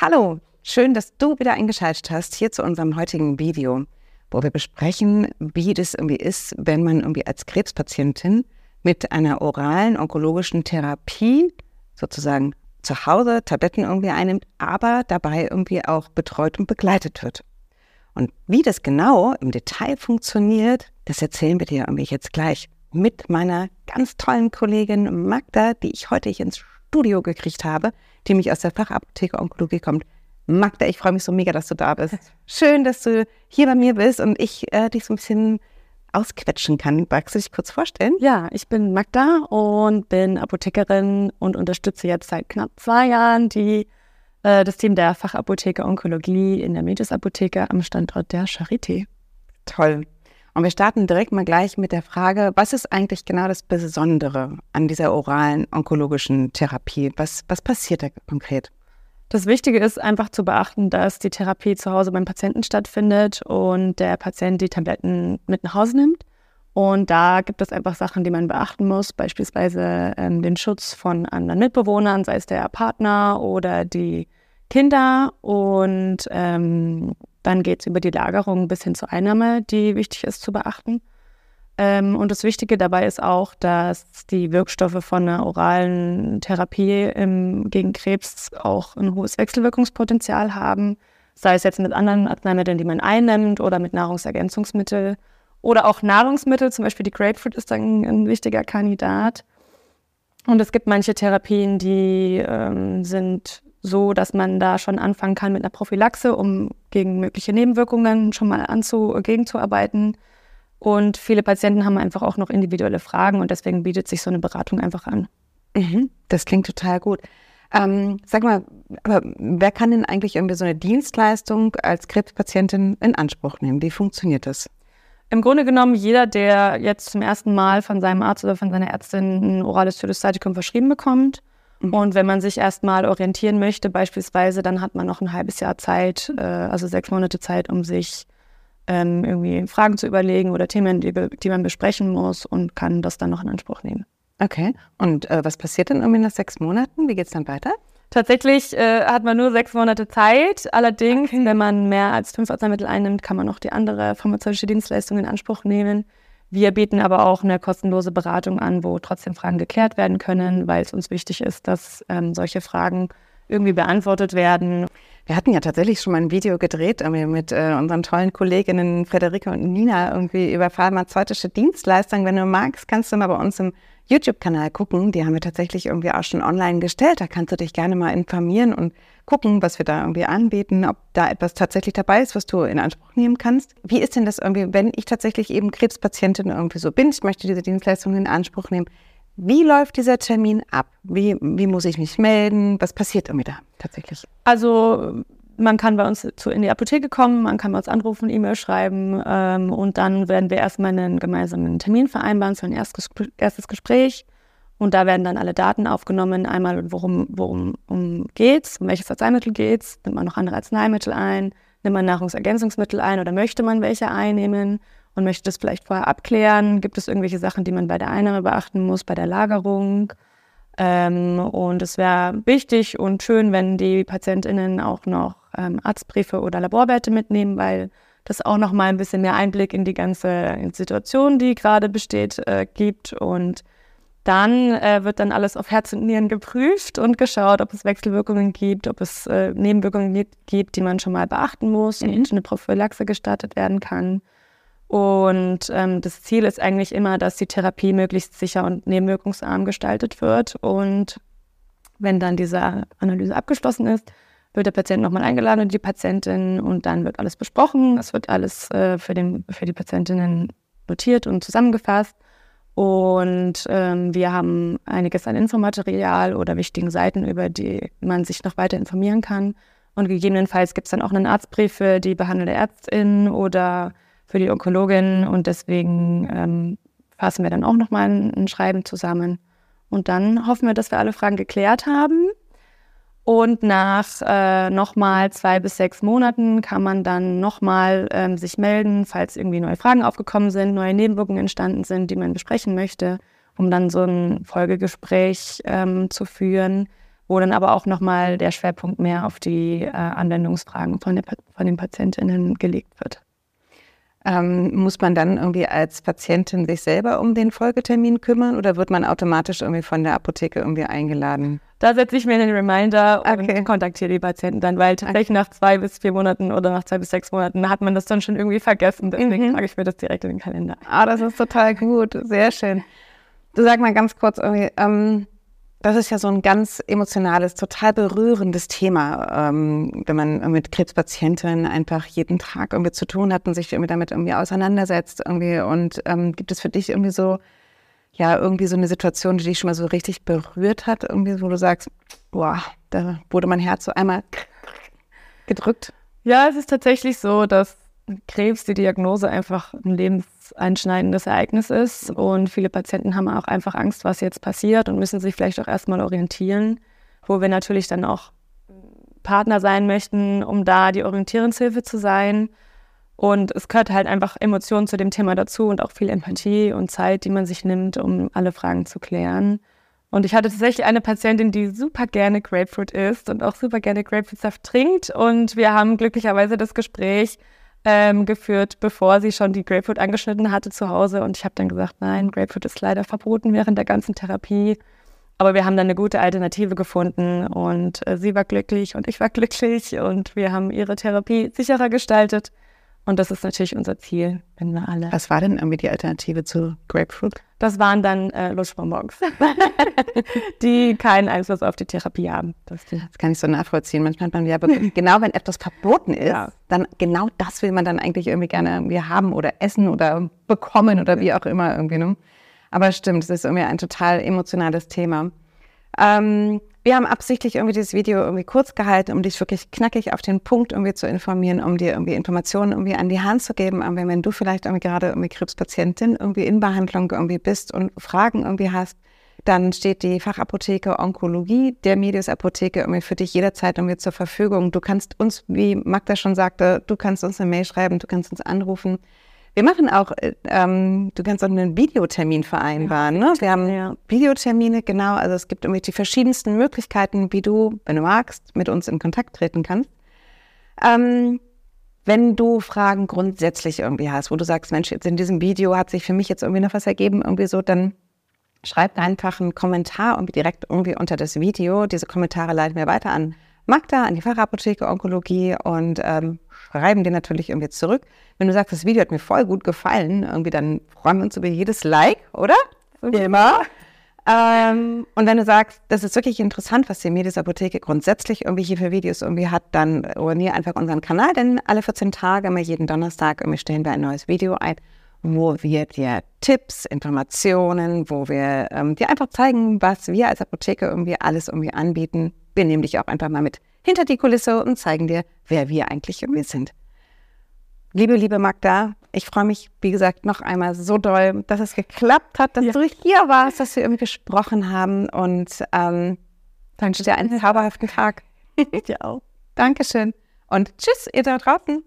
Hallo, schön, dass du wieder eingeschaltet hast hier zu unserem heutigen Video, wo wir besprechen, wie das irgendwie ist, wenn man irgendwie als Krebspatientin mit einer oralen onkologischen Therapie sozusagen zu Hause Tabletten irgendwie einnimmt, aber dabei irgendwie auch betreut und begleitet wird. Und wie das genau im Detail funktioniert, das erzählen wir dir irgendwie jetzt gleich mit meiner ganz tollen Kollegin Magda, die ich heute hier ins Studio gekriegt habe, die mich aus der Fachapotheke Onkologie kommt. Magda, ich freue mich so mega, dass du da bist. Schön, dass du hier bei mir bist und ich äh, dich so ein bisschen ausquetschen kann. Magst du dich kurz vorstellen? Ja, ich bin Magda und bin Apothekerin und unterstütze jetzt seit knapp zwei Jahren die, äh, das Team der Fachapotheke Onkologie in der Medis Apotheke am Standort der Charité. Toll. Und wir starten direkt mal gleich mit der Frage, was ist eigentlich genau das Besondere an dieser oralen onkologischen Therapie? Was, was passiert da konkret? Das Wichtige ist einfach zu beachten, dass die Therapie zu Hause beim Patienten stattfindet und der Patient die Tabletten mit nach Hause nimmt. Und da gibt es einfach Sachen, die man beachten muss, beispielsweise ähm, den Schutz von anderen Mitbewohnern, sei es der Partner oder die Kinder. Und ähm, dann geht es über die Lagerung bis hin zur Einnahme, die wichtig ist zu beachten. Ähm, und das Wichtige dabei ist auch, dass die Wirkstoffe von einer oralen Therapie im, gegen Krebs auch ein hohes Wechselwirkungspotenzial haben, sei es jetzt mit anderen Arzneimitteln, die man einnimmt oder mit Nahrungsergänzungsmitteln oder auch Nahrungsmittel, zum Beispiel die Grapefruit ist dann ein wichtiger Kandidat. Und es gibt manche Therapien, die ähm, sind so, dass man da schon anfangen kann mit einer Prophylaxe, um gegen mögliche Nebenwirkungen schon mal anzu, gegenzuarbeiten. Und viele Patienten haben einfach auch noch individuelle Fragen und deswegen bietet sich so eine Beratung einfach an. Mhm, das klingt total gut. Ähm, sag mal, aber wer kann denn eigentlich irgendwie so eine Dienstleistung als Krebspatientin in Anspruch nehmen? Wie funktioniert das? Im Grunde genommen jeder, der jetzt zum ersten Mal von seinem Arzt oder von seiner Ärztin ein orales Thyroidstatikum verschrieben bekommt, Mhm. Und wenn man sich erstmal orientieren möchte, beispielsweise, dann hat man noch ein halbes Jahr Zeit, äh, also sechs Monate Zeit, um sich ähm, irgendwie Fragen zu überlegen oder Themen, die, die, man besprechen muss und kann das dann noch in Anspruch nehmen. Okay. Und äh, was passiert dann irgendwie nach sechs Monaten? Wie geht es dann weiter? Tatsächlich äh, hat man nur sechs Monate Zeit. Allerdings, okay. wenn man mehr als fünf Arzneimittel einnimmt, kann man noch die andere pharmazeutische Dienstleistung in Anspruch nehmen. Wir bieten aber auch eine kostenlose Beratung an, wo trotzdem Fragen geklärt werden können, weil es uns wichtig ist, dass ähm, solche Fragen irgendwie beantwortet werden. Wir hatten ja tatsächlich schon mal ein Video gedreht mit äh, unseren tollen Kolleginnen Frederike und Nina irgendwie über pharmazeutische Dienstleistungen. Wenn du magst, kannst du mal bei uns im YouTube-Kanal gucken. Die haben wir tatsächlich irgendwie auch schon online gestellt. Da kannst du dich gerne mal informieren und gucken, was wir da irgendwie anbieten, ob da etwas tatsächlich dabei ist, was du in Anspruch nehmen kannst. Wie ist denn das irgendwie, wenn ich tatsächlich eben Krebspatientin irgendwie so bin, ich möchte diese Dienstleistung in Anspruch nehmen, wie läuft dieser Termin ab? Wie, wie muss ich mich melden? Was passiert irgendwie da tatsächlich? Also man kann bei uns zu, in die Apotheke kommen, man kann bei uns anrufen, E-Mail schreiben ähm, und dann werden wir erstmal einen gemeinsamen Termin vereinbaren für ein erstes, erstes Gespräch. Und da werden dann alle Daten aufgenommen. Einmal, worum, worum um geht's, um welches Arzneimittel geht's, nimmt man noch andere Arzneimittel ein, nimmt man Nahrungsergänzungsmittel ein oder möchte man welche einnehmen und möchte das vielleicht vorher abklären. Gibt es irgendwelche Sachen, die man bei der Einnahme beachten muss, bei der Lagerung? Ähm, und es wäre wichtig und schön, wenn die PatientInnen auch noch ähm, Arztbriefe oder Laborwerte mitnehmen, weil das auch noch mal ein bisschen mehr Einblick in die ganze Situation, die gerade besteht, äh, gibt. Und dann äh, wird dann alles auf Herz und Nieren geprüft und geschaut, ob es Wechselwirkungen gibt, ob es äh, Nebenwirkungen gibt, die man schon mal beachten muss mhm. und eine Prophylaxe gestartet werden kann. Und ähm, das Ziel ist eigentlich immer, dass die Therapie möglichst sicher und nebenwirkungsarm gestaltet wird. Und wenn dann diese Analyse abgeschlossen ist, wird der Patient nochmal eingeladen und die Patientin und dann wird alles besprochen. Es wird alles äh, für, den, für die Patientinnen notiert und zusammengefasst. Und ähm, wir haben einiges an Infomaterial oder wichtigen Seiten, über die man sich noch weiter informieren kann. Und gegebenenfalls gibt es dann auch einen Arztbrief für die behandelte Ärztin oder für die Onkologin. Und deswegen ähm, fassen wir dann auch nochmal ein, ein Schreiben zusammen. Und dann hoffen wir, dass wir alle Fragen geklärt haben. Und nach äh, nochmal zwei bis sechs Monaten kann man dann nochmal ähm, sich melden, falls irgendwie neue Fragen aufgekommen sind, neue Nebenwirkungen entstanden sind, die man besprechen möchte, um dann so ein Folgegespräch ähm, zu führen, wo dann aber auch nochmal der Schwerpunkt mehr auf die äh, Anwendungsfragen von, der, von den PatientInnen gelegt wird. Ähm, muss man dann irgendwie als Patientin sich selber um den Folgetermin kümmern oder wird man automatisch irgendwie von der Apotheke irgendwie eingeladen? Da setze ich mir einen Reminder okay. und kontaktiere die Patienten dann, weil tatsächlich okay. nach zwei bis vier Monaten oder nach zwei bis sechs Monaten hat man das dann schon irgendwie vergessen. Deswegen mhm. trage ich mir das direkt in den Kalender. Ah, das ist total gut. Sehr schön. Du sag mal ganz kurz irgendwie, ähm, das ist ja so ein ganz emotionales, total berührendes Thema, ähm, wenn man mit Krebspatienten einfach jeden Tag irgendwie zu tun hat und sich irgendwie damit irgendwie auseinandersetzt irgendwie. Und ähm, gibt es für dich irgendwie so, ja, irgendwie so eine Situation, die dich schon mal so richtig berührt hat, irgendwie, wo du sagst, boah, da wurde mein Herz so einmal gedrückt? Ja, es ist tatsächlich so, dass Krebs die Diagnose einfach ein lebenseinschneidendes Ereignis ist und viele Patienten haben auch einfach Angst, was jetzt passiert und müssen sich vielleicht auch erstmal orientieren, wo wir natürlich dann auch Partner sein möchten, um da die Orientierungshilfe zu sein. Und es gehört halt einfach Emotionen zu dem Thema dazu und auch viel Empathie und Zeit, die man sich nimmt, um alle Fragen zu klären. Und ich hatte tatsächlich eine Patientin, die super gerne Grapefruit isst und auch super gerne Grapefruitsaft trinkt. Und wir haben glücklicherweise das Gespräch ähm, geführt, bevor sie schon die Grapefruit angeschnitten hatte zu Hause. Und ich habe dann gesagt, nein, Grapefruit ist leider verboten während der ganzen Therapie. Aber wir haben dann eine gute Alternative gefunden und äh, sie war glücklich und ich war glücklich und wir haben ihre Therapie sicherer gestaltet. Und das ist natürlich unser Ziel, wenn wir alle. Was war denn irgendwie die Alternative zu Grapefruit? Das waren dann äh, Lutschbonbons, die keinen Einfluss auf die Therapie haben. Das, das kann ich so nachvollziehen. Manchmal hat man ja, genau wenn etwas verboten ist, ja. dann genau das will man dann eigentlich irgendwie gerne irgendwie haben oder essen oder bekommen oder wie auch immer irgendwie. Ne? Aber stimmt, es ist irgendwie ein total emotionales Thema. Ähm, wir haben absichtlich irgendwie dieses Video irgendwie kurz gehalten, um dich wirklich knackig auf den Punkt irgendwie zu informieren, um dir irgendwie Informationen irgendwie an die Hand zu geben. Aber wenn du vielleicht irgendwie gerade irgendwie Krebspatientin irgendwie in Behandlung irgendwie bist und Fragen irgendwie hast, dann steht die Fachapotheke Onkologie der Medius Apotheke irgendwie für dich jederzeit irgendwie zur Verfügung. Du kannst uns, wie Magda schon sagte, du kannst uns eine Mail schreiben, du kannst uns anrufen. Wir machen auch, äh, ähm, du kannst auch einen Videotermin vereinbaren. Ja, ne? Wir haben ja. Videotermine, genau. Also es gibt irgendwie die verschiedensten Möglichkeiten, wie du, wenn du magst, mit uns in Kontakt treten kannst. Ähm, wenn du Fragen grundsätzlich irgendwie hast, wo du sagst, Mensch, jetzt in diesem Video hat sich für mich jetzt irgendwie noch was ergeben, irgendwie so, dann schreib einfach einen Kommentar irgendwie direkt irgendwie unter das Video. Diese Kommentare leiten wir weiter an Magda, an die Fachapotheke Onkologie und ähm, schreiben dir natürlich irgendwie zurück. Wenn du sagst, das Video hat mir voll gut gefallen, irgendwie dann freuen wir uns über jedes Like, oder? Immer. Ähm, und wenn du sagst, das ist wirklich interessant, was die Medis Apotheke grundsätzlich irgendwie hier für Videos irgendwie hat, dann abonniere einfach unseren Kanal, denn alle 14 Tage, immer jeden Donnerstag, irgendwie stellen wir ein neues Video ein, wo wir dir Tipps, Informationen, wo wir ähm, dir einfach zeigen, was wir als Apotheke irgendwie alles irgendwie anbieten. Wir nehmen dich auch einfach mal mit hinter die Kulisse und zeigen dir, wer wir eigentlich irgendwie sind. Liebe, liebe Magda, ich freue mich, wie gesagt, noch einmal so doll, dass es geklappt hat, dass ja. du hier warst, dass wir irgendwie gesprochen haben und ähm, wünsche dir einen zauberhaften Tag. Ich dir auch. Dankeschön und tschüss, ihr da draußen.